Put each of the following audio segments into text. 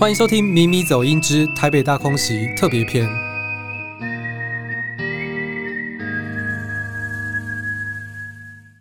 欢迎收听《咪咪走音之台北大空袭特别篇》。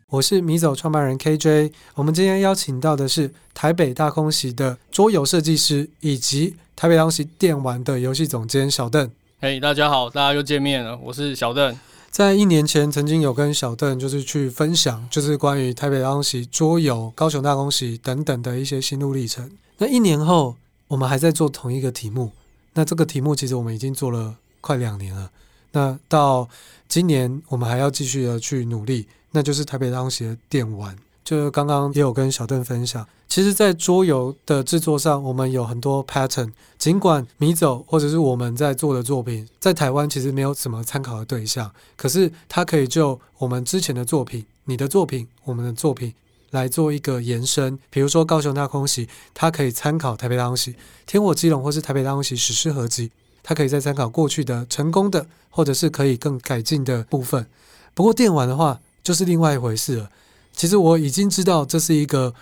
我是米走创办人 KJ。我们今天邀请到的是台北大空袭的桌游设计师，以及台北大空袭电玩的游戏总监小邓。嘿，大家好，大家又见面了。我是小邓。在一年前，曾经有跟小邓就是去分享，就是关于台北大空袭桌游、高雄大空袭等等的一些心路历程。那一年后。我们还在做同一个题目，那这个题目其实我们已经做了快两年了。那到今年我们还要继续的去努力，那就是台北大空袭的电玩。就刚刚也有跟小邓分享，其实，在桌游的制作上，我们有很多 pattern。尽管迷走或者是我们在做的作品，在台湾其实没有什么参考的对象，可是它可以就我们之前的作品、你的作品、我们的作品。来做一个延伸，比如说高雄大空袭，它可以参考台北大空袭、天火基隆或是台北大空袭史诗合集，它可以再参考过去的成功的或者是可以更改进的部分。不过电玩的话就是另外一回事了。其实我已经知道这是一个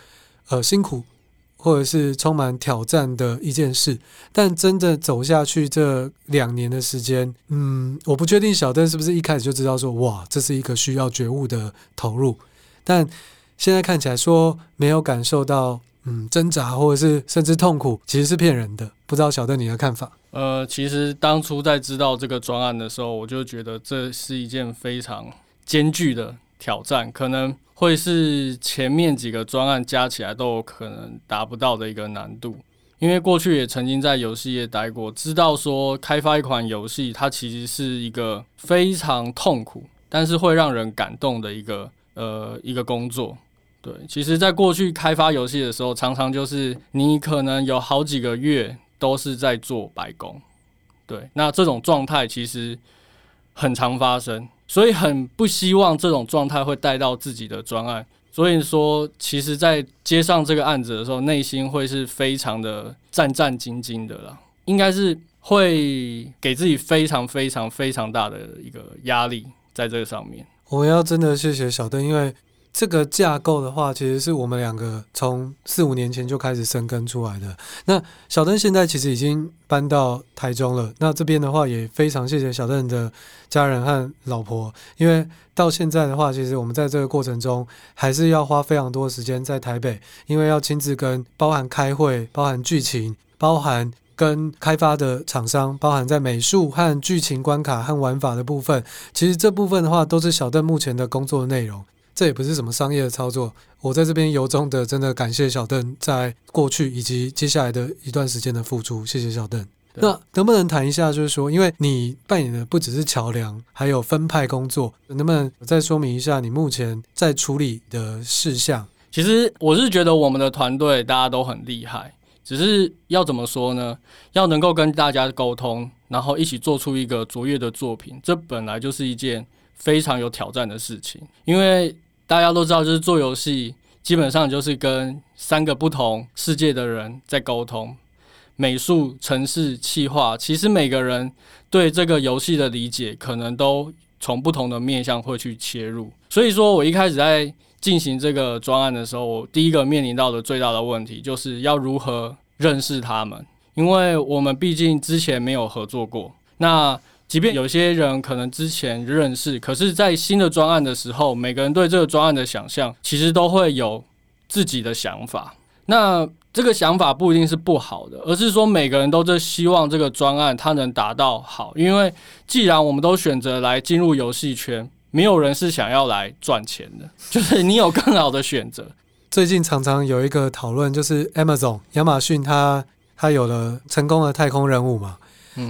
呃辛苦或者是充满挑战的一件事，但真的走下去这两年的时间，嗯，我不确定小邓是不是一开始就知道说哇，这是一个需要觉悟的投入，但。现在看起来说没有感受到嗯挣扎或者是甚至痛苦，其实是骗人的。不知道小邓你的看法？呃，其实当初在知道这个专案的时候，我就觉得这是一件非常艰巨的挑战，可能会是前面几个专案加起来都有可能达不到的一个难度。因为过去也曾经在游戏业待过，知道说开发一款游戏，它其实是一个非常痛苦，但是会让人感动的一个呃一个工作。对，其实，在过去开发游戏的时候，常常就是你可能有好几个月都是在做白工。对，那这种状态其实很常发生，所以很不希望这种状态会带到自己的专案。所以说，其实，在接上这个案子的时候，内心会是非常的战战兢兢的啦，应该是会给自己非常非常非常大的一个压力在这个上面。我要真的谢谢小邓，因为。这个架构的话，其实是我们两个从四五年前就开始生根出来的。那小邓现在其实已经搬到台中了。那这边的话，也非常谢谢小邓的家人和老婆，因为到现在的话，其实我们在这个过程中还是要花非常多的时间在台北，因为要亲自跟包含开会、包含剧情、包含跟开发的厂商、包含在美术和剧情关卡和玩法的部分，其实这部分的话，都是小邓目前的工作内容。这也不是什么商业的操作，我在这边由衷的真的感谢小邓在过去以及接下来的一段时间的付出，谢谢小邓。那能不能谈一下，就是说，因为你扮演的不只是桥梁，还有分派工作，能不能再说明一下你目前在处理的事项？其实我是觉得我们的团队大家都很厉害，只是要怎么说呢？要能够跟大家沟通，然后一起做出一个卓越的作品，这本来就是一件非常有挑战的事情，因为。大家都知道，就是做游戏，基本上就是跟三个不同世界的人在沟通。美术、城市、企划，其实每个人对这个游戏的理解，可能都从不同的面向会去切入。所以说我一开始在进行这个专案的时候，我第一个面临到的最大的问题，就是要如何认识他们，因为我们毕竟之前没有合作过。那即便有些人可能之前认识，可是，在新的专案的时候，每个人对这个专案的想象，其实都会有自己的想法。那这个想法不一定是不好的，而是说每个人都在希望这个专案它能达到好。因为既然我们都选择来进入游戏圈，没有人是想要来赚钱的，就是你有更好的选择。最近常常有一个讨论，就是 Amazon 亚马逊它它有了成功的太空任务嘛。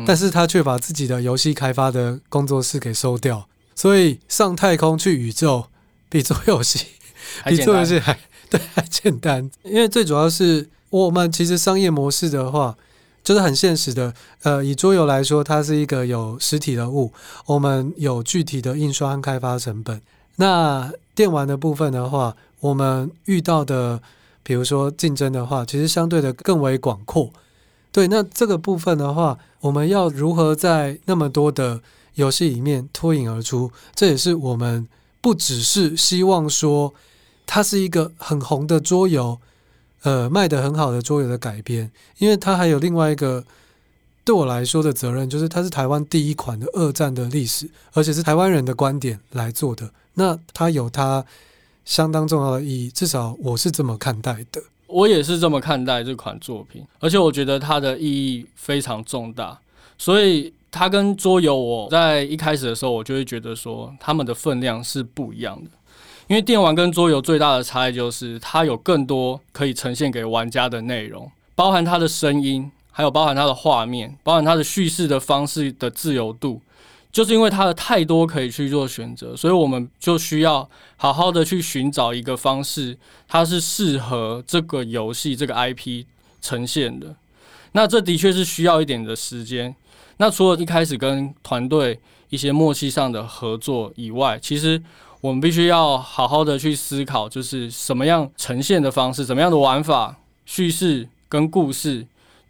但是他却把自己的游戏开发的工作室给收掉，所以上太空去宇宙 比做游戏 比做游戏还 对还简单，因为最主要是我们其实商业模式的话就是很现实的，呃，以桌游来说，它是一个有实体的物，我们有具体的印刷和开发成本。那电玩的部分的话，我们遇到的比如说竞争的话，其实相对的更为广阔。对，那这个部分的话，我们要如何在那么多的游戏里面脱颖而出？这也是我们不只是希望说它是一个很红的桌游，呃卖得很好的桌游的改编，因为它还有另外一个对我来说的责任，就是它是台湾第一款的二战的历史，而且是台湾人的观点来做的。那它有它相当重要的意义，至少我是这么看待的。我也是这么看待这款作品，而且我觉得它的意义非常重大，所以它跟桌游，我在一开始的时候，我就会觉得说，它们的分量是不一样的。因为电玩跟桌游最大的差异就是，它有更多可以呈现给玩家的内容，包含它的声音，还有包含它的画面，包含它的叙事的方式的自由度。就是因为它的太多可以去做选择，所以我们就需要好好的去寻找一个方式，它是适合这个游戏这个 IP 呈现的。那这的确是需要一点的时间。那除了一开始跟团队一些默契上的合作以外，其实我们必须要好好的去思考，就是什么样呈现的方式，怎么样的玩法、叙事跟故事。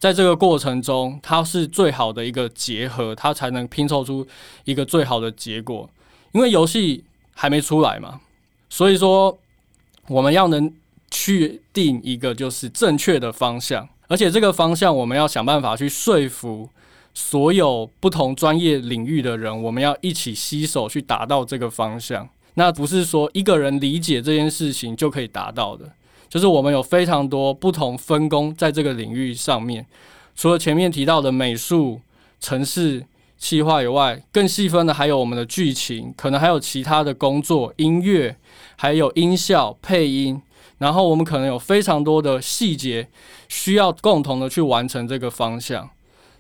在这个过程中，它是最好的一个结合，它才能拼凑出一个最好的结果。因为游戏还没出来嘛，所以说我们要能确定一个就是正确的方向，而且这个方向我们要想办法去说服所有不同专业领域的人，我们要一起携手去达到这个方向。那不是说一个人理解这件事情就可以达到的。就是我们有非常多不同分工在这个领域上面，除了前面提到的美术、城市、企划以外，更细分的还有我们的剧情，可能还有其他的工作、音乐，还有音效、配音，然后我们可能有非常多的细节需要共同的去完成这个方向。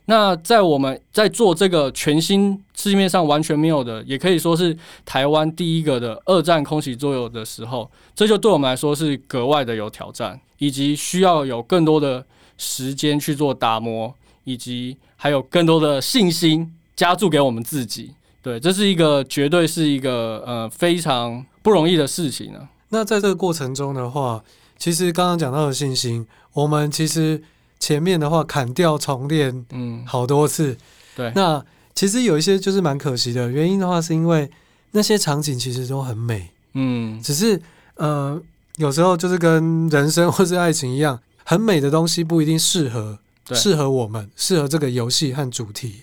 那在我们在做这个全新市面上完全没有的，也可以说是台湾第一个的二战空袭作用的时候，这就对我们来说是格外的有挑战，以及需要有更多的时间去做打磨，以及还有更多的信心加注给我们自己。对，这是一个绝对是一个呃非常不容易的事情呢。那在这个过程中的话，其实刚刚讲到的信心，我们其实。前面的话砍掉重练，嗯，好多次，嗯、对。那其实有一些就是蛮可惜的，原因的话是因为那些场景其实都很美，嗯，只是呃有时候就是跟人生或是爱情一样，很美的东西不一定适合适合我们，适合这个游戏和主题。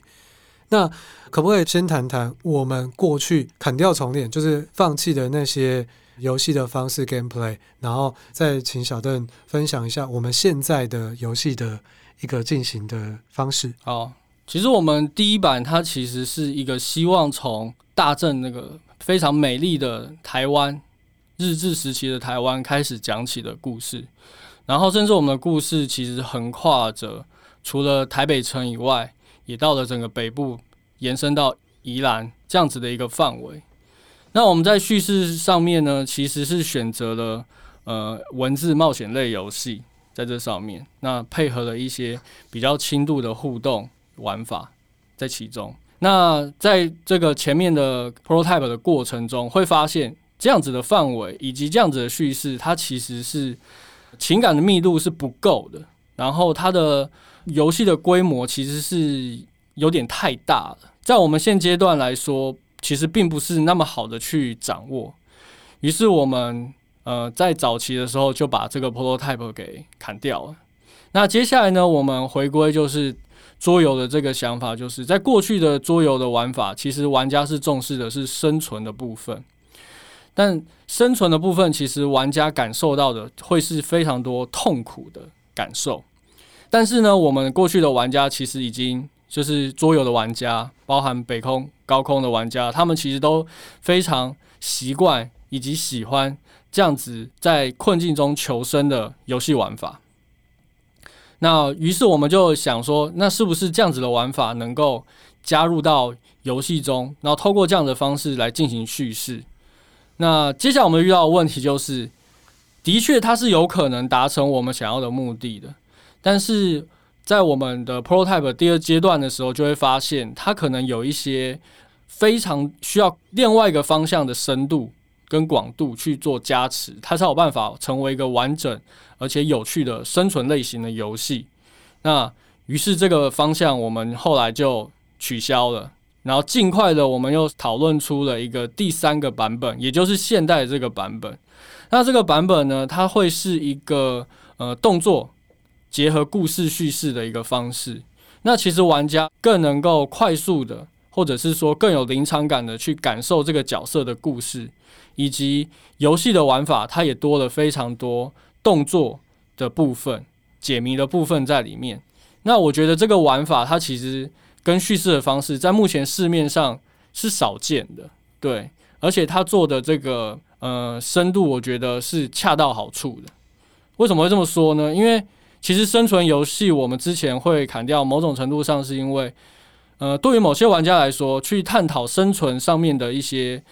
那可不可以先谈谈我们过去砍掉重练，就是放弃的那些？游戏的方式 gameplay，然后再请小邓分享一下我们现在的游戏的一个进行的方式。好，其实我们第一版它其实是一个希望从大正那个非常美丽的台湾日治时期的台湾开始讲起的故事，然后甚至我们的故事其实横跨着除了台北城以外，也到了整个北部，延伸到宜兰这样子的一个范围。那我们在叙事上面呢，其实是选择了呃文字冒险类游戏在这上面，那配合了一些比较轻度的互动玩法在其中。那在这个前面的 prototype 的过程中，会发现这样子的范围以及这样子的叙事，它其实是情感的密度是不够的，然后它的游戏的规模其实是有点太大了，在我们现阶段来说。其实并不是那么好的去掌握，于是我们呃在早期的时候就把这个 prototype 给砍掉了。那接下来呢，我们回归就是桌游的这个想法，就是在过去的桌游的玩法，其实玩家是重视的是生存的部分，但生存的部分其实玩家感受到的会是非常多痛苦的感受。但是呢，我们过去的玩家其实已经。就是桌游的玩家，包含北空、高空的玩家，他们其实都非常习惯以及喜欢这样子在困境中求生的游戏玩法。那于是我们就想说，那是不是这样子的玩法能够加入到游戏中，然后透过这样的方式来进行叙事？那接下来我们遇到的问题就是，的确它是有可能达成我们想要的目的的，但是。在我们的 prototype 第二阶段的时候，就会发现它可能有一些非常需要另外一个方向的深度跟广度去做加持，它才有办法成为一个完整而且有趣的生存类型的游戏。那于是这个方向我们后来就取消了，然后尽快的我们又讨论出了一个第三个版本，也就是现代这个版本。那这个版本呢，它会是一个呃动作结合故事叙事的一个方式。那其实玩家更能够快速的，或者是说更有临场感的去感受这个角色的故事，以及游戏的玩法，它也多了非常多动作的部分、解谜的部分在里面。那我觉得这个玩法它其实跟叙事的方式在目前市面上是少见的，对，而且它做的这个呃深度，我觉得是恰到好处的。为什么会这么说呢？因为其实生存游戏我们之前会砍掉，某种程度上是因为呃对于某些玩家来说，去探讨生存上面的一些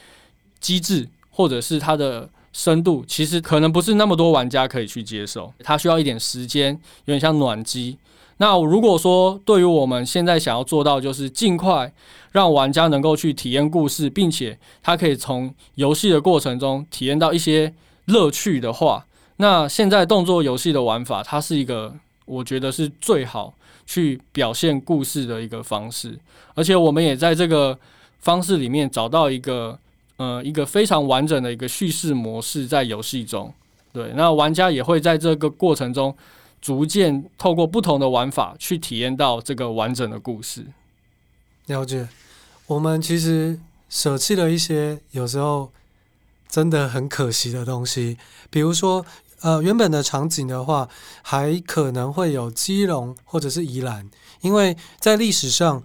机制或者是它的深度，其实可能不是那么多玩家可以去接受，它需要一点时间，有点像暖机。那如果说对于我们现在想要做到，就是尽快让玩家能够去体验故事，并且他可以从游戏的过程中体验到一些乐趣的话，那现在动作游戏的玩法，它是一个我觉得是最好去表现故事的一个方式，而且我们也在这个方式里面找到一个呃一个非常完整的一个叙事模式在游戏中。对，那玩家也会在这个过程中。逐渐透过不同的玩法去体验到这个完整的故事。了解，我们其实舍弃了一些有时候真的很可惜的东西，比如说，呃，原本的场景的话，还可能会有基隆或者是宜兰，因为在历史上，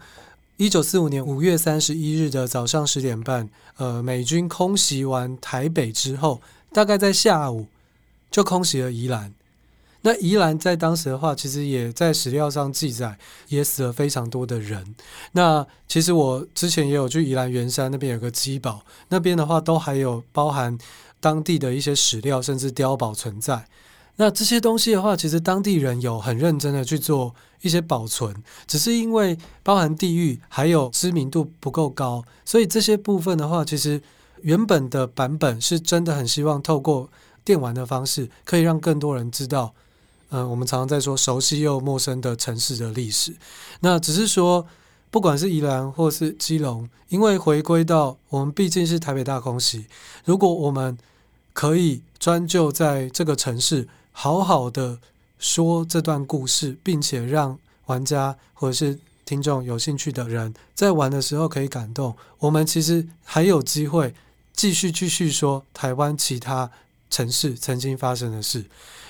一九四五年五月三十一日的早上十点半，呃，美军空袭完台北之后，大概在下午就空袭了宜兰。那宜兰在当时的话，其实也在史料上记载，也死了非常多的人。那其实我之前也有去宜兰圆山那边有个基堡，那边的话都还有包含当地的一些史料，甚至碉堡存在。那这些东西的话，其实当地人有很认真的去做一些保存，只是因为包含地域还有知名度不够高，所以这些部分的话，其实原本的版本是真的很希望透过电玩的方式，可以让更多人知道。嗯、我们常常在说熟悉又陌生的城市的历史，那只是说，不管是宜兰或是基隆，因为回归到我们毕竟是台北大空袭，如果我们可以专就在这个城市好好的说这段故事，并且让玩家或者是听众有兴趣的人在玩的时候可以感动，我们其实还有机会继续继续说台湾其他城市曾经发生的事。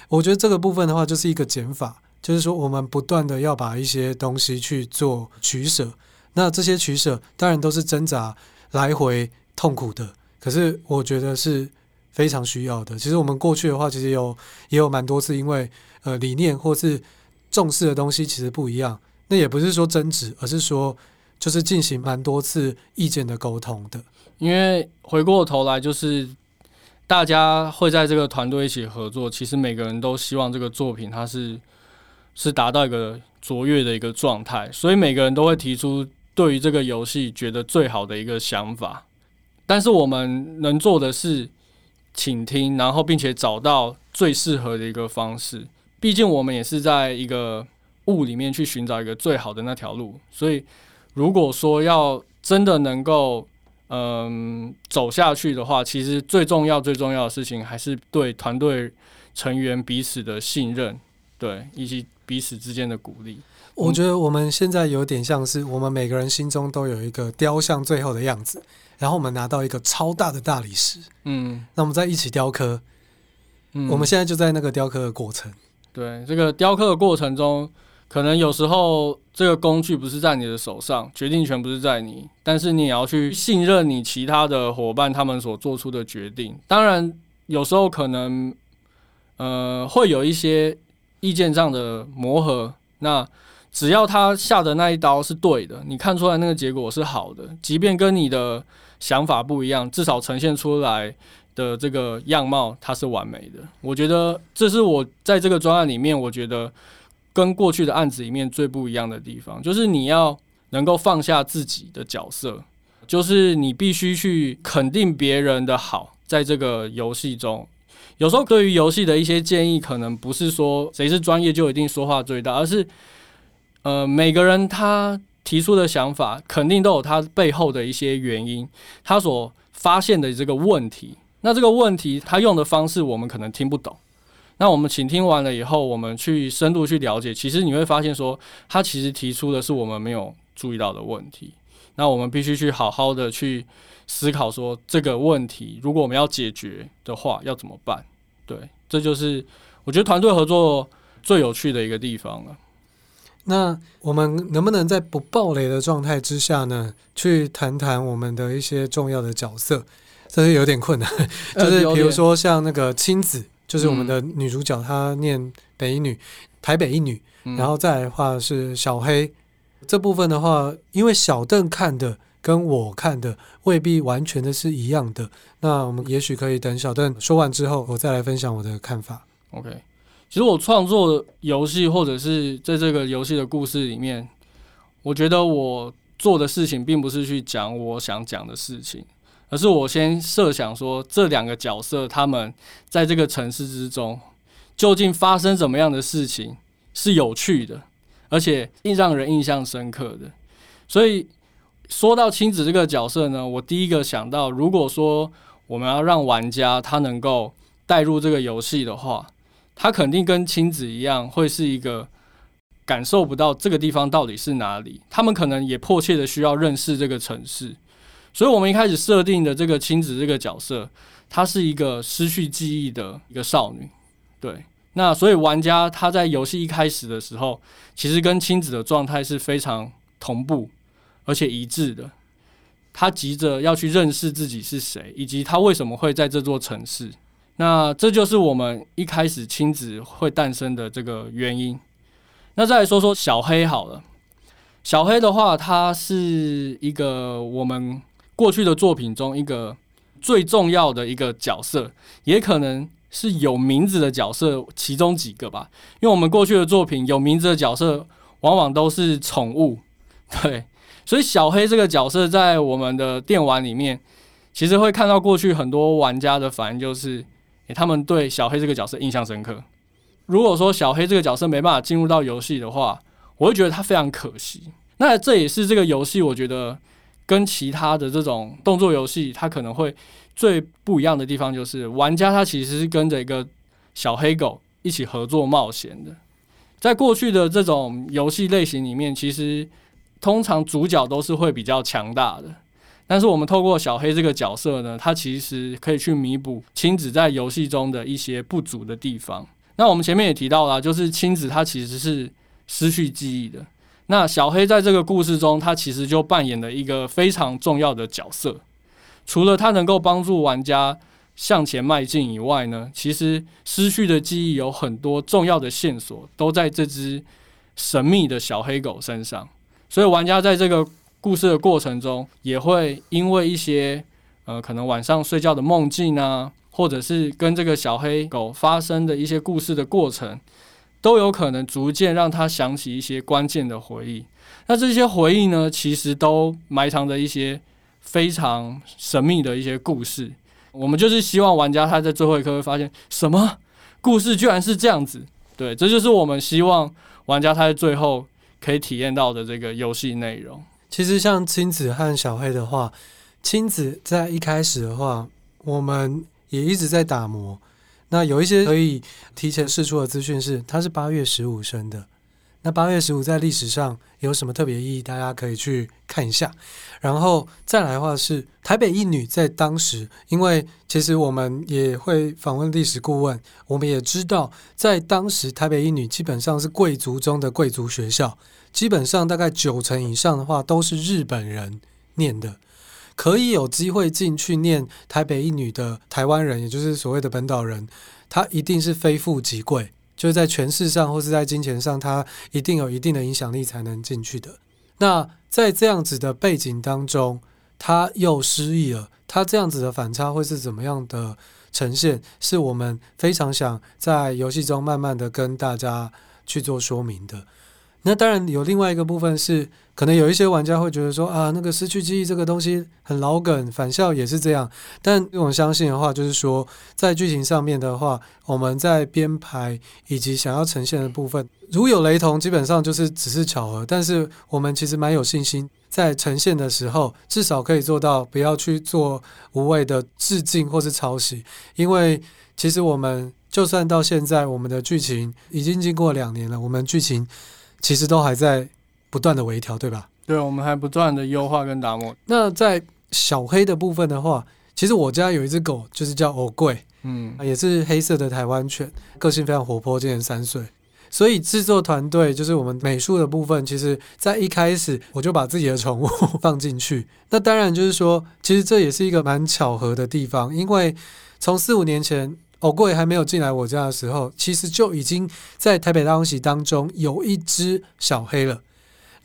我觉得这个部分的话，就是一个减法，就是说我们不断的要把一些东西去做取舍，那这些取舍当然都是挣扎、来回痛苦的，可是我觉得是非常需要的。其实我们过去的话，其实有也有蛮多次，因为呃理念或是重视的东西其实不一样，那也不是说争执，而是说就是进行蛮多次意见的沟通的。因为回过头来就是。大家会在这个团队一起合作，其实每个人都希望这个作品它是是达到一个卓越的一个状态，所以每个人都会提出对于这个游戏觉得最好的一个想法。但是我们能做的是倾听，然后并且找到最适合的一个方式。毕竟我们也是在一个雾里面去寻找一个最好的那条路，所以如果说要真的能够。嗯，走下去的话，其实最重要、最重要的事情还是对团队成员彼此的信任，对，以及彼此之间的鼓励。我觉得我们现在有点像是我们每个人心中都有一个雕像最后的样子，然后我们拿到一个超大的大理石，嗯，那我们再一起雕刻。嗯，我们现在就在那个雕刻的过程。对，这个雕刻的过程中。可能有时候这个工具不是在你的手上，决定权不是在你，但是你也要去信任你其他的伙伴他们所做出的决定。当然，有时候可能呃会有一些意见上的磨合。那只要他下的那一刀是对的，你看出来那个结果是好的，即便跟你的想法不一样，至少呈现出来的这个样貌它是完美的。我觉得这是我在这个专案里面，我觉得。跟过去的案子里面最不一样的地方，就是你要能够放下自己的角色，就是你必须去肯定别人的好。在这个游戏中，有时候对于游戏的一些建议，可能不是说谁是专业就一定说话最大，而是呃每个人他提出的想法，肯定都有他背后的一些原因，他所发现的这个问题。那这个问题他用的方式，我们可能听不懂。那我们倾听完了以后，我们去深度去了解，其实你会发现说，他其实提出的是我们没有注意到的问题。那我们必须去好好的去思考说，这个问题如果我们要解决的话，要怎么办？对，这就是我觉得团队合作最有趣的一个地方了。那我们能不能在不暴雷的状态之下呢，去谈谈我们的一些重要的角色？这是有点困难，就是比如说像那个亲子，就是我们的女主角，她念北一女，台北一女，然后再来的话是小黑。这部分的话，因为小邓看的跟我看的未必完全的是一样的，那我们也许可以等小邓说完之后，我再来分享我的看法。OK。其实我创作游戏，或者是在这个游戏的故事里面，我觉得我做的事情并不是去讲我想讲的事情，而是我先设想说，这两个角色他们在这个城市之中究竟发生什么样的事情是有趣的，而且让人印象深刻的。所以说到亲子这个角色呢，我第一个想到，如果说我们要让玩家他能够带入这个游戏的话。他肯定跟亲子一样，会是一个感受不到这个地方到底是哪里。他们可能也迫切的需要认识这个城市，所以我们一开始设定的这个亲子这个角色，她是一个失去记忆的一个少女。对，那所以玩家他在游戏一开始的时候，其实跟亲子的状态是非常同步而且一致的。他急着要去认识自己是谁，以及他为什么会在这座城市。那这就是我们一开始亲子会诞生的这个原因。那再来说说小黑好了，小黑的话，它是一个我们过去的作品中一个最重要的一个角色，也可能是有名字的角色其中几个吧。因为我们过去的作品有名字的角色，往往都是宠物，对，所以小黑这个角色在我们的电玩里面，其实会看到过去很多玩家的反应就是。他们对小黑这个角色印象深刻。如果说小黑这个角色没办法进入到游戏的话，我会觉得他非常可惜。那这也是这个游戏，我觉得跟其他的这种动作游戏，它可能会最不一样的地方，就是玩家他其实是跟着一个小黑狗一起合作冒险的。在过去的这种游戏类型里面，其实通常主角都是会比较强大的。但是我们透过小黑这个角色呢，它其实可以去弥补亲子在游戏中的一些不足的地方。那我们前面也提到了，就是亲子它其实是失去记忆的。那小黑在这个故事中，它其实就扮演了一个非常重要的角色。除了它能够帮助玩家向前迈进以外呢，其实失去的记忆有很多重要的线索都在这只神秘的小黑狗身上。所以玩家在这个故事的过程中，也会因为一些呃，可能晚上睡觉的梦境啊，或者是跟这个小黑狗发生的一些故事的过程，都有可能逐渐让他想起一些关键的回忆。那这些回忆呢，其实都埋藏着一些非常神秘的一些故事。我们就是希望玩家他在最后一刻会发现，什么故事居然是这样子？对，这就是我们希望玩家他在最后可以体验到的这个游戏内容。其实像亲子和小黑的话，亲子在一开始的话，我们也一直在打磨。那有一些可以提前释出的资讯是，它是八月十五生的。那八月十五在历史上有什么特别意义？大家可以去看一下。然后再来的话是台北一女，在当时，因为其实我们也会访问历史顾问，我们也知道，在当时台北一女基本上是贵族中的贵族学校。基本上大概九成以上的话都是日本人念的，可以有机会进去念台北一女的台湾人，也就是所谓的本岛人，他一定是非富即贵，就是在权势上或是在金钱上，他一定有一定的影响力才能进去的。那在这样子的背景当中，他又失忆了，他这样子的反差会是怎么样的呈现？是我们非常想在游戏中慢慢的跟大家去做说明的。那当然有另外一个部分是，可能有一些玩家会觉得说啊，那个失去记忆这个东西很老梗，返校也是这样。但我相信的话，就是说在剧情上面的话，我们在编排以及想要呈现的部分，如有雷同，基本上就是只是巧合。但是我们其实蛮有信心，在呈现的时候，至少可以做到不要去做无谓的致敬或是抄袭，因为其实我们。就算到现在，我们的剧情已经经过两年了，我们剧情其实都还在不断的微调，对吧？对，我们还不断的优化跟打磨。那在小黑的部分的话，其实我家有一只狗，就是叫欧贵，嗯，也是黑色的台湾犬，个性非常活泼，今年三岁。所以制作团队就是我们美术的部分，其实在一开始我就把自己的宠物 放进去。那当然就是说，其实这也是一个蛮巧合的地方，因为从四五年前偶贵还没有进来我家的时候，其实就已经在台北大空袭当中有一只小黑了。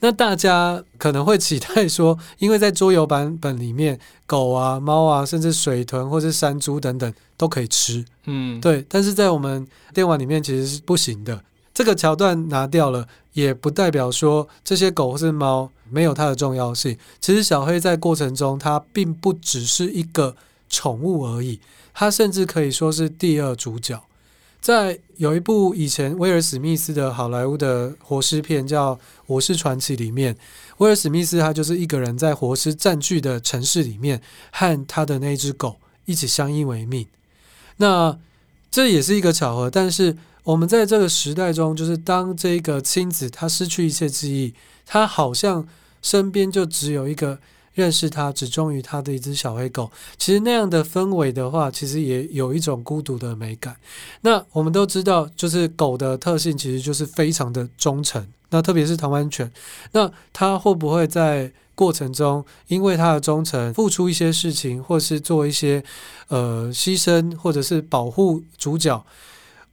那大家可能会期待说，因为在桌游版本里面，狗啊、猫啊，甚至水豚或是山猪等等都可以吃，嗯，对。但是在我们电玩里面其实是不行的。这个桥段拿掉了，也不代表说这些狗或是猫没有它的重要性。其实小黑在过程中，它并不只是一个宠物而已，他甚至可以说是第二主角。在有一部以前威尔史密斯的好莱坞的活尸片叫《我是传奇》里面，威尔史密斯他就是一个人在活尸占据的城市里面，和他的那只狗一起相依为命。那这也是一个巧合，但是。我们在这个时代中，就是当这个亲子他失去一切记忆，他好像身边就只有一个认识他、只忠于他的一只小黑狗。其实那样的氛围的话，其实也有一种孤独的美感。那我们都知道，就是狗的特性其实就是非常的忠诚。那特别是台湾犬，那它会不会在过程中因为它的忠诚付出一些事情，或是做一些呃牺牲，或者是保护主角？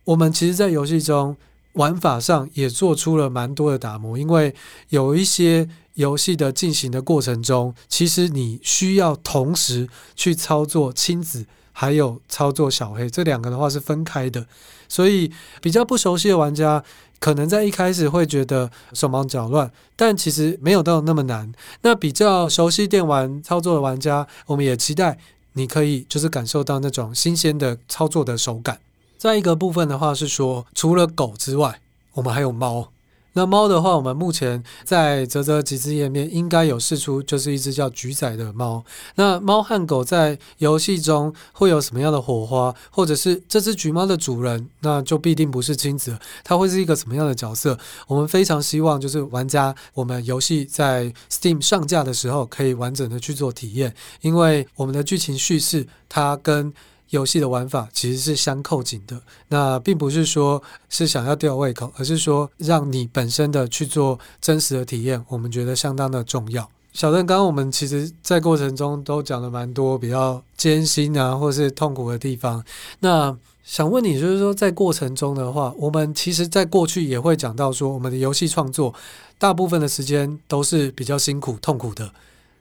我们其实，在游戏中玩法上也做出了蛮多的打磨，因为有一些游戏的进行的过程中，其实你需要同时去操作亲子，还有操作小黑，这两个的话是分开的，所以比较不熟悉的玩家，可能在一开始会觉得手忙脚乱，但其实没有到那么难。那比较熟悉电玩操作的玩家，我们也期待你可以就是感受到那种新鲜的操作的手感。再一个部分的话是说，除了狗之外，我们还有猫。那猫的话，我们目前在泽泽集资页面应该有试出，就是一只叫橘仔的猫。那猫和狗在游戏中会有什么样的火花，或者是这只橘猫的主人，那就必定不是亲子，它会是一个什么样的角色？我们非常希望就是玩家，我们游戏在 Steam 上架的时候，可以完整的去做体验，因为我们的剧情叙事它跟游戏的玩法其实是相扣紧的，那并不是说是想要吊胃口，而是说让你本身的去做真实的体验，我们觉得相当的重要。小邓，刚刚我们其实在过程中都讲了蛮多比较艰辛啊，或是痛苦的地方。那想问你，就是说在过程中的话，我们其实在过去也会讲到说，我们的游戏创作大部分的时间都是比较辛苦、痛苦的，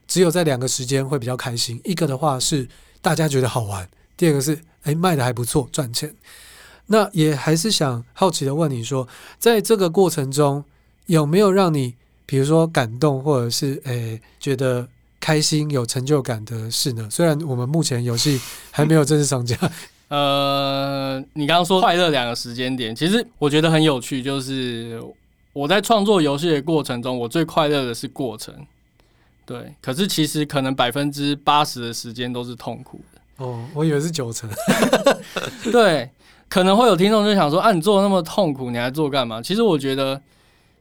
只有在两个时间会比较开心。一个的话是大家觉得好玩。第二个是，哎，卖的还不错，赚钱。那也还是想好奇的问你说，在这个过程中有没有让你，比如说感动，或者是哎觉得开心、有成就感的事呢？虽然我们目前游戏还没有正式上架。呃，你刚刚说快乐两个时间点，其实我觉得很有趣，就是我在创作游戏的过程中，我最快乐的是过程。对，可是其实可能百分之八十的时间都是痛苦。哦，我以为是九成。对，可能会有听众就想说：“啊，你做的那么痛苦，你还做干嘛？”其实我觉得，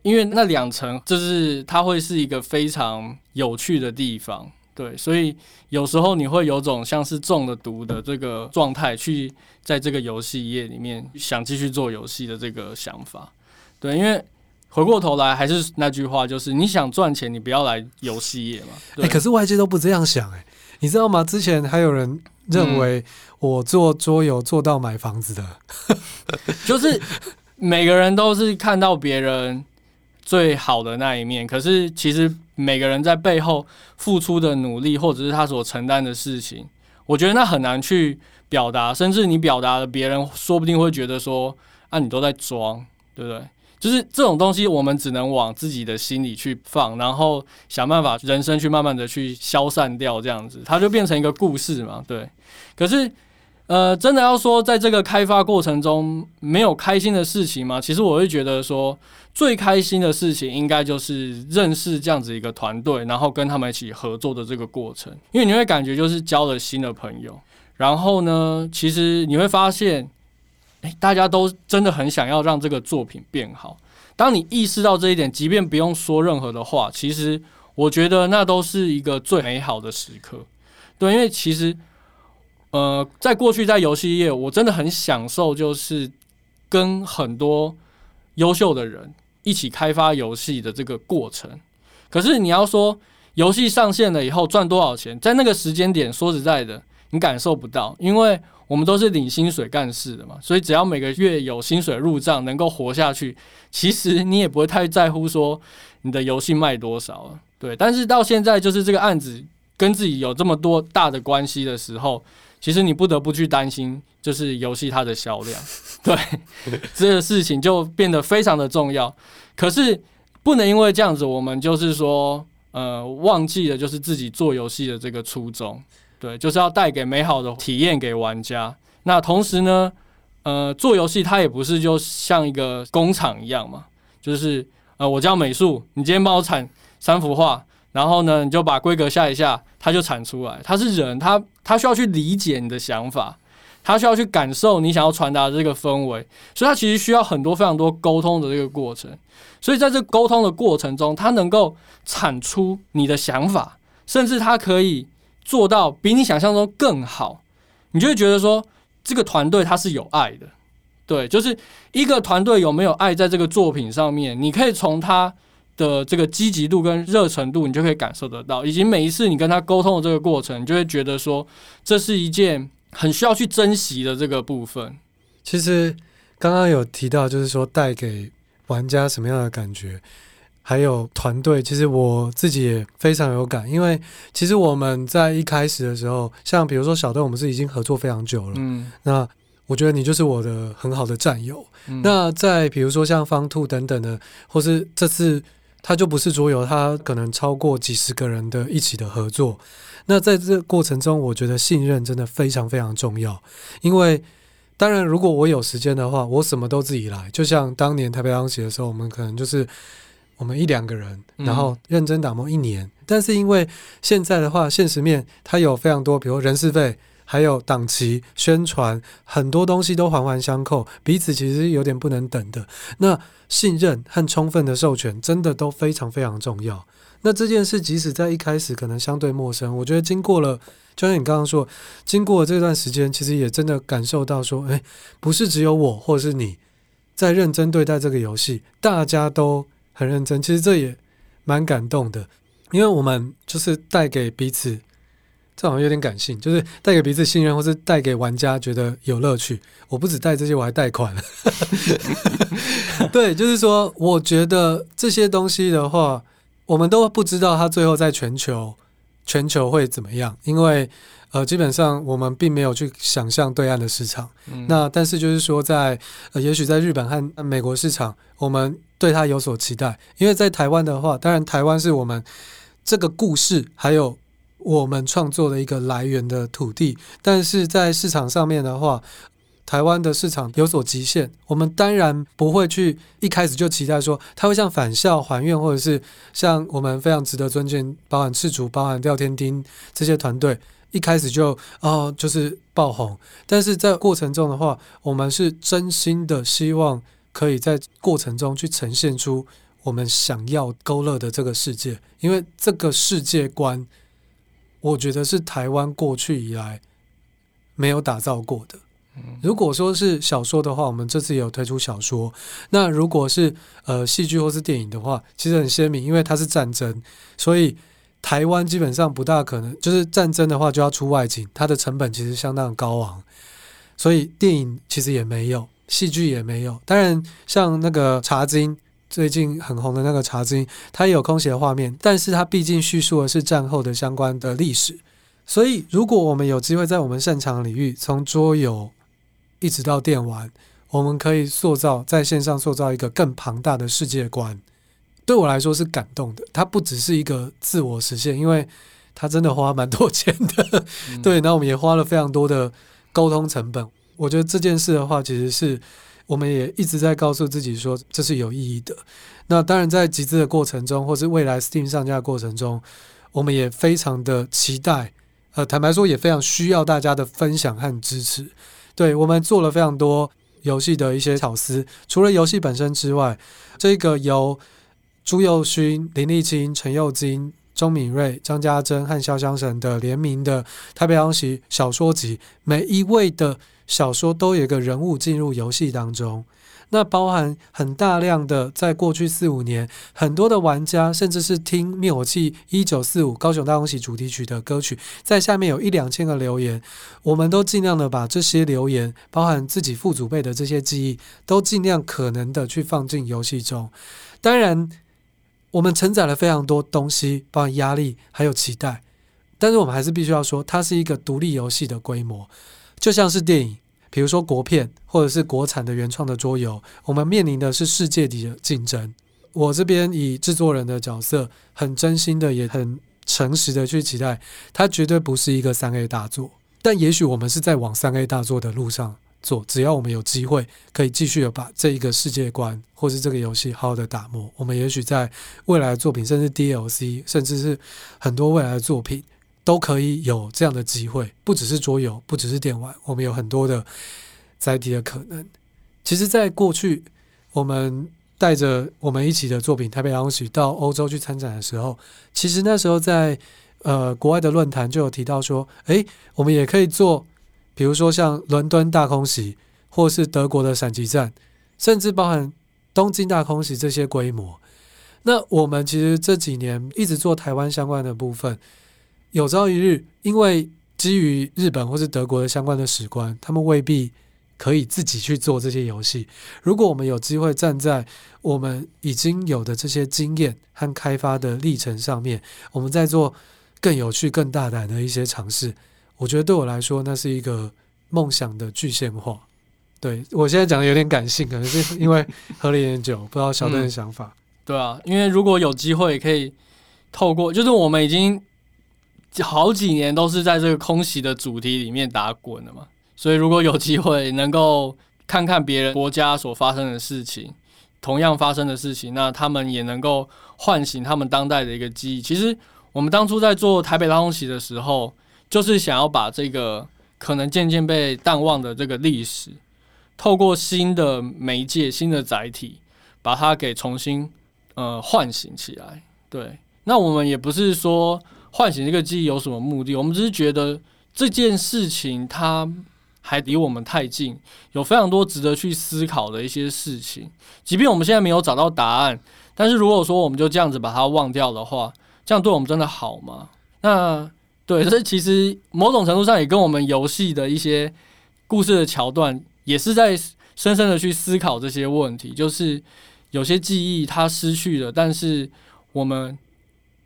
因为那两层，就是它会是一个非常有趣的地方。对，所以有时候你会有种像是中了毒的这个状态，去在这个游戏业里面想继续做游戏的这个想法。对，因为回过头来还是那句话，就是你想赚钱，你不要来游戏业嘛。对，欸，可是外界都不这样想，欸，你知道吗？之前还有人。认为我做桌游做到买房子的，就是每个人都是看到别人最好的那一面，可是其实每个人在背后付出的努力，或者是他所承担的事情，我觉得那很难去表达，甚至你表达了，别人说不定会觉得说啊，你都在装，对不对？就是这种东西，我们只能往自己的心里去放，然后想办法人生去慢慢的去消散掉，这样子，它就变成一个故事嘛，对。可是，呃，真的要说在这个开发过程中没有开心的事情吗？其实我会觉得说，最开心的事情应该就是认识这样子一个团队，然后跟他们一起合作的这个过程，因为你会感觉就是交了新的朋友，然后呢，其实你会发现。大家都真的很想要让这个作品变好。当你意识到这一点，即便不用说任何的话，其实我觉得那都是一个最美好的时刻。对，因为其实，呃，在过去在游戏业，我真的很享受，就是跟很多优秀的人一起开发游戏的这个过程。可是你要说游戏上线了以后赚多少钱，在那个时间点，说实在的，你感受不到，因为我们都是领薪水干事的嘛，所以只要每个月有薪水入账，能够活下去，其实你也不会太在乎说你的游戏卖多少了。对，但是到现在就是这个案子跟自己有这么多大的关系的时候，其实你不得不去担心，就是游戏它的销量。对，这个事情就变得非常的重要。可是不能因为这样子，我们就是说，呃，忘记了就是自己做游戏的这个初衷。对，就是要带给美好的体验给玩家。那同时呢，呃，做游戏它也不是就像一个工厂一样嘛，就是呃，我叫美术，你今天帮我产三幅画，然后呢，你就把规格下一下，它就产出来。它是人，他他需要去理解你的想法，他需要去感受你想要传达的这个氛围，所以它其实需要很多非常多沟通的这个过程。所以在这沟通的过程中，它能够产出你的想法，甚至它可以。做到比你想象中更好，你就会觉得说这个团队它是有爱的，对，就是一个团队有没有爱在这个作品上面，你可以从他的这个积极度跟热程度，你就可以感受得到，以及每一次你跟他沟通的这个过程，你就会觉得说这是一件很需要去珍惜的这个部分。其实刚刚有提到，就是说带给玩家什么样的感觉？还有团队，其实我自己也非常有感，因为其实我们在一开始的时候，像比如说小邓，我们是已经合作非常久了。嗯，那我觉得你就是我的很好的战友。嗯，那在比如说像方兔等等的，或是这次他就不是桌游，他可能超过几十个人的一起的合作。那在这过程中，我觉得信任真的非常非常重要。因为当然，如果我有时间的话，我什么都自己来。就像当年台北当时的时候，我们可能就是。我们一两个人，然后认真打磨一年，嗯、但是因为现在的话，现实面它有非常多，比如人事费，还有档期、宣传，很多东西都环环相扣，彼此其实有点不能等的。那信任和充分的授权，真的都非常非常重要。那这件事即使在一开始可能相对陌生，我觉得经过了，就像你刚刚说，经过了这段时间，其实也真的感受到说，诶，不是只有我或是你在认真对待这个游戏，大家都。很认真，其实这也蛮感动的，因为我们就是带给彼此，这好像有点感性，就是带给彼此信任，或是带给玩家觉得有乐趣。我不止带这些，我还贷款。对，就是说，我觉得这些东西的话，我们都不知道它最后在全球全球会怎么样，因为呃，基本上我们并没有去想象对岸的市场。嗯、那但是就是说在，在呃，也许在日本和美国市场，我们。对他有所期待，因为在台湾的话，当然台湾是我们这个故事还有我们创作的一个来源的土地，但是在市场上面的话，台湾的市场有所极限，我们当然不会去一开始就期待说它会像返校、还愿，或者是像我们非常值得尊敬，包含赤足、包含廖天丁这些团队，一开始就哦就是爆红，但是在过程中的话，我们是真心的希望。可以在过程中去呈现出我们想要勾勒的这个世界，因为这个世界观，我觉得是台湾过去以来没有打造过的。如果说是小说的话，我们这次也有推出小说。那如果是呃戏剧或是电影的话，其实很鲜明，因为它是战争，所以台湾基本上不大可能，就是战争的话就要出外景，它的成本其实相当高昂，所以电影其实也没有。戏剧也没有，当然像那个《茶金》最近很红的那个《茶经》，它也有空袭画面，但是它毕竟叙述的是战后的相关的历史。所以，如果我们有机会在我们擅长领域，从桌游一直到电玩，我们可以塑造在线上塑造一个更庞大的世界观，对我来说是感动的。它不只是一个自我实现，因为它真的花蛮多钱的。嗯、对，那我们也花了非常多的沟通成本。我觉得这件事的话，其实是我们也一直在告诉自己说，这是有意义的。那当然，在集资的过程中，或是未来 Steam 上架的过程中，我们也非常的期待。呃，坦白说，也非常需要大家的分享和支持。对，我们做了非常多游戏的一些巧思。除了游戏本身之外，这个由朱宥勋、林立青、陈又金、钟敏锐、张家珍和潇湘神的联名的台北当时小说集，每一位的小说都有一个人物进入游戏当中。那包含很大量的，在过去四五年，很多的玩家甚至是听灭火器一九四五高雄大空袭主题曲的歌曲，在下面有一两千个留言，我们都尽量的把这些留言，包含自己父祖辈的这些记忆，都尽量可能的去放进游戏中。当然，我们承载了非常多东西，包含压力还有期待，但是我们还是必须要说，它是一个独立游戏的规模，就像是电影。比如说国片或者是国产的原创的桌游，我们面临的是世界级的竞争。我这边以制作人的角色，很真心的也很诚实的去期待，它绝对不是一个三 A 大作。但也许我们是在往三 A 大作的路上做，只要我们有机会可以继续的把这一个世界观或是这个游戏好好的打磨，我们也许在未来的作品，甚至 DLC，甚至是很多未来的作品。都可以有这样的机会，不只是桌游，不只是电玩，我们有很多的载体的可能。其实，在过去，我们带着我们一起的作品《台北大空袭》到欧洲去参展的时候，其实那时候在呃国外的论坛就有提到说，诶，我们也可以做，比如说像伦敦大空袭，或是德国的闪击战，甚至包含东京大空袭这些规模。那我们其实这几年一直做台湾相关的部分。有朝一日，因为基于日本或是德国的相关的史观，他们未必可以自己去做这些游戏。如果我们有机会站在我们已经有的这些经验和开发的历程上面，我们在做更有趣、更大胆的一些尝试，我觉得对我来说，那是一个梦想的具现化。对，我现在讲的有点感性，可能是因为喝了一点酒，不知道小邓的想法。嗯，对啊，因为如果有机会可以透过，就是我们已经。好几年都是在这个空袭的主题里面打滚的嘛，所以如果有机会能够看看别人国家所发生的事情，同样发生的事情，那他们也能够唤醒他们当代的一个记忆。其实我们当初在做台北大空袭的时候，就是想要把这个可能渐渐被淡忘的这个历史，透过新的媒介、新的载体，把它给重新呃唤醒起来。对，那我们也不是说。唤醒这个记忆有什么目的？我们只是觉得这件事情它还离我们太近，有非常多值得去思考的一些事情。即便我们现在没有找到答案，但是如果说我们就这样子把它忘掉的话，这样对我们真的好吗？那对，这其实某种程度上也跟我们游戏的一些故事的桥段，也是在深深的去思考这些问题。就是有些记忆它失去了，但是我们。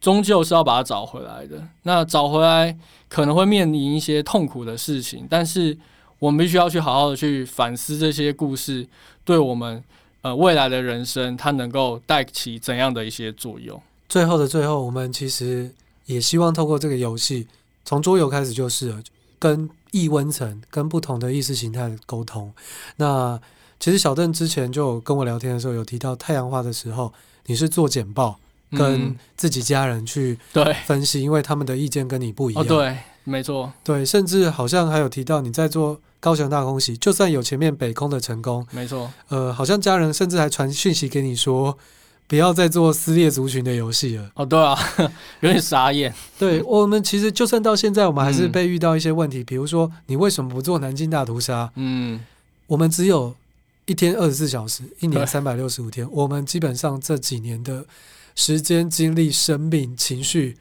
终究是要把它找回来的。那找回来可能会面临一些痛苦的事情，但是我们必须要去好好的去反思这些故事对我们呃未来的人生，它能够带起怎样的一些作用。最后的最后，我们其实也希望透过这个游戏，从桌游开始就是了，跟异温层、跟不同的意识形态的沟通。那其实小邓之前就跟我聊天的时候，有提到太阳花的时候，你是做简报。跟自己家人去对分析，因为他们的意见跟你不一样。哦，对，没错，对，甚至好像还有提到你在做高雄大空袭，就算有前面北空的成功，没错，呃，好像家人甚至还传讯息给你说，不要再做撕裂族群的游戏了。哦，对啊，有点傻眼。对我们其实就算到现在，我们还是被遇到一些问题，嗯、比如说你为什么不做南京大屠杀？嗯，我们只有一天二十四小时，一年三百六十五天，我们基本上这几年的。时间、精力、生命、情绪、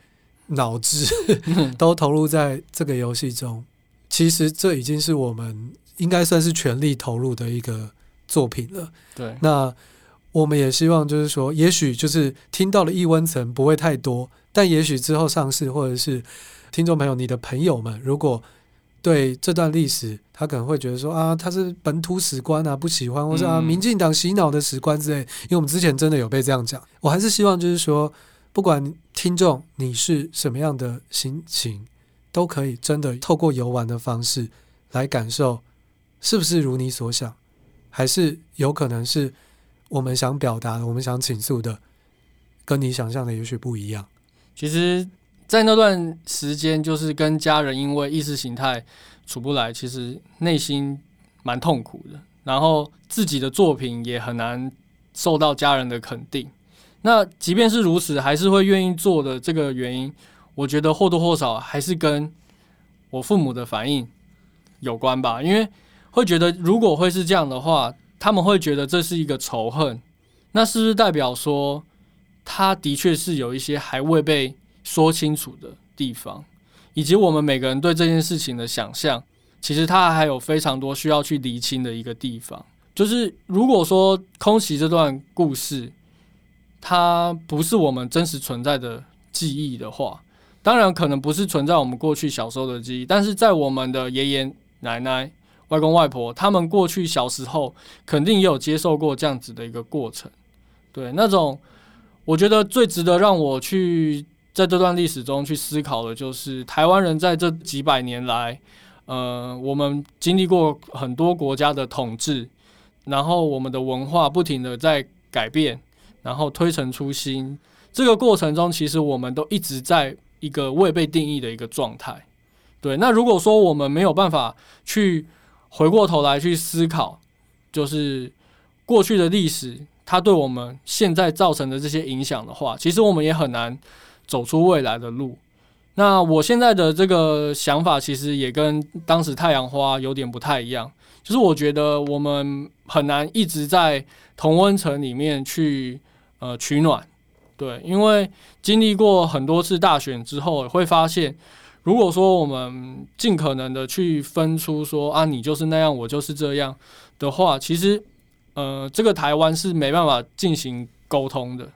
脑子 都投入在这个游戏中。其实这已经是我们应该算是全力投入的一个作品了。对，那我们也希望就是说，也许就是听到的异温层不会太多，但也许之后上市或者是听众朋友、你的朋友们，如果对这段历史，他可能会觉得说啊，他是本土史观啊，不喜欢，或者啊，民进党洗脑的史观之类。因为我们之前真的有被这样讲，我还是希望就是说，不管听众你是什么样的心情，都可以真的透过游玩的方式来感受，是不是如你所想，还是有可能是我们想表达的，我们想倾诉的，跟你想象的也许不一样。其实。在那段时间，就是跟家人因为意识形态处不来，其实内心蛮痛苦的。然后自己的作品也很难受到家人的肯定。那即便是如此，还是会愿意做的这个原因，我觉得或多或少还是跟我父母的反应有关吧。因为会觉得，如果会是这样的话，他们会觉得这是一个仇恨。那是不是代表说，他的确是有一些还未被说清楚的地方，以及我们每个人对这件事情的想象，其实他还有非常多需要去厘清的一个地方。就是如果说空袭这段故事，它不是我们真实存在的记忆的话，当然可能不是存在我们过去小时候的记忆，但是在我们的爷爷奶奶、外公外婆他们过去小时候，肯定也有接受过这样子的一个过程。对，那种我觉得最值得让我去在这段历史中去思考的，就是台湾人在这几百年来，呃，我们经历过很多国家的统治，然后我们的文化不停的在改变。然后推陈出新，这个过程中，其实我们都一直在一个未被定义的一个状态。对，那如果说我们没有办法去回过头来去思考，就是过去的历史，它对我们现在造成的这些影响的话，其实我们也很难走出未来的路。那我现在的这个想法，其实也跟当时太阳花有点不太一样，就是我觉得我们很难一直在同温层里面去。呃，取暖，对，因为经历过很多次大选之后，会发现，如果说我们尽可能的去分出说啊，你就是那样，我就是这样的话，其实，呃，这个台湾是没办法进行沟通的，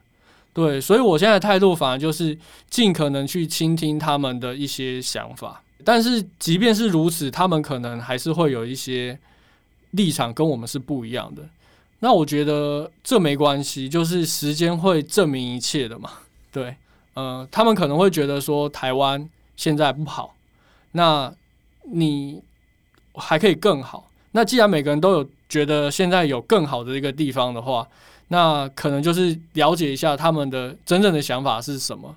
对，所以我现在的态度反而就是尽可能去倾听他们的一些想法，但是即便是如此，他们可能还是会有一些立场跟我们是不一样的。那我觉得这没关系，就是时间会证明一切的嘛。对，呃，他们可能会觉得说台湾现在不好，那你还可以更好。那既然每个人都有觉得现在有更好的一个地方的话，那可能就是了解一下他们的真正的想法是什么，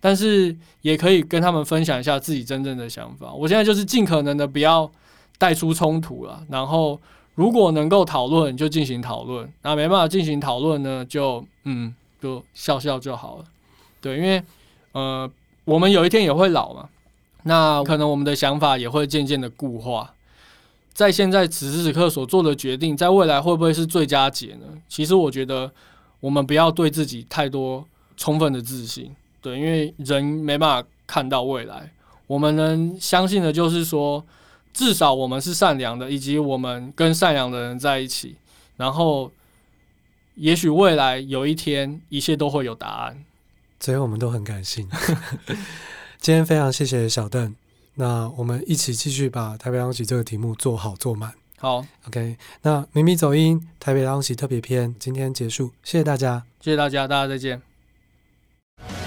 但是也可以跟他们分享一下自己真正的想法。我现在就是尽可能的不要带出冲突了，然后。如果能够讨论，就进行讨论；那没办法进行讨论呢，就嗯，就笑笑就好了。对，因为呃，我们有一天也会老嘛，那可能我们的想法也会渐渐的固化。在现在此时此刻所做的决定，在未来会不会是最佳解呢？其实我觉得，我们不要对自己太多充分的自信。对，因为人没办法看到未来，我们能相信的就是说。至少我们是善良的，以及我们跟善良的人在一起，然后也许未来有一天，一切都会有答案。所以我们都很感性。今天非常谢谢小邓，那我们一起继续把台北央喜这个题目做好做满。好，OK。那咪咪走音台北央喜特别篇今天结束，谢谢大家，谢谢大家，大家再见。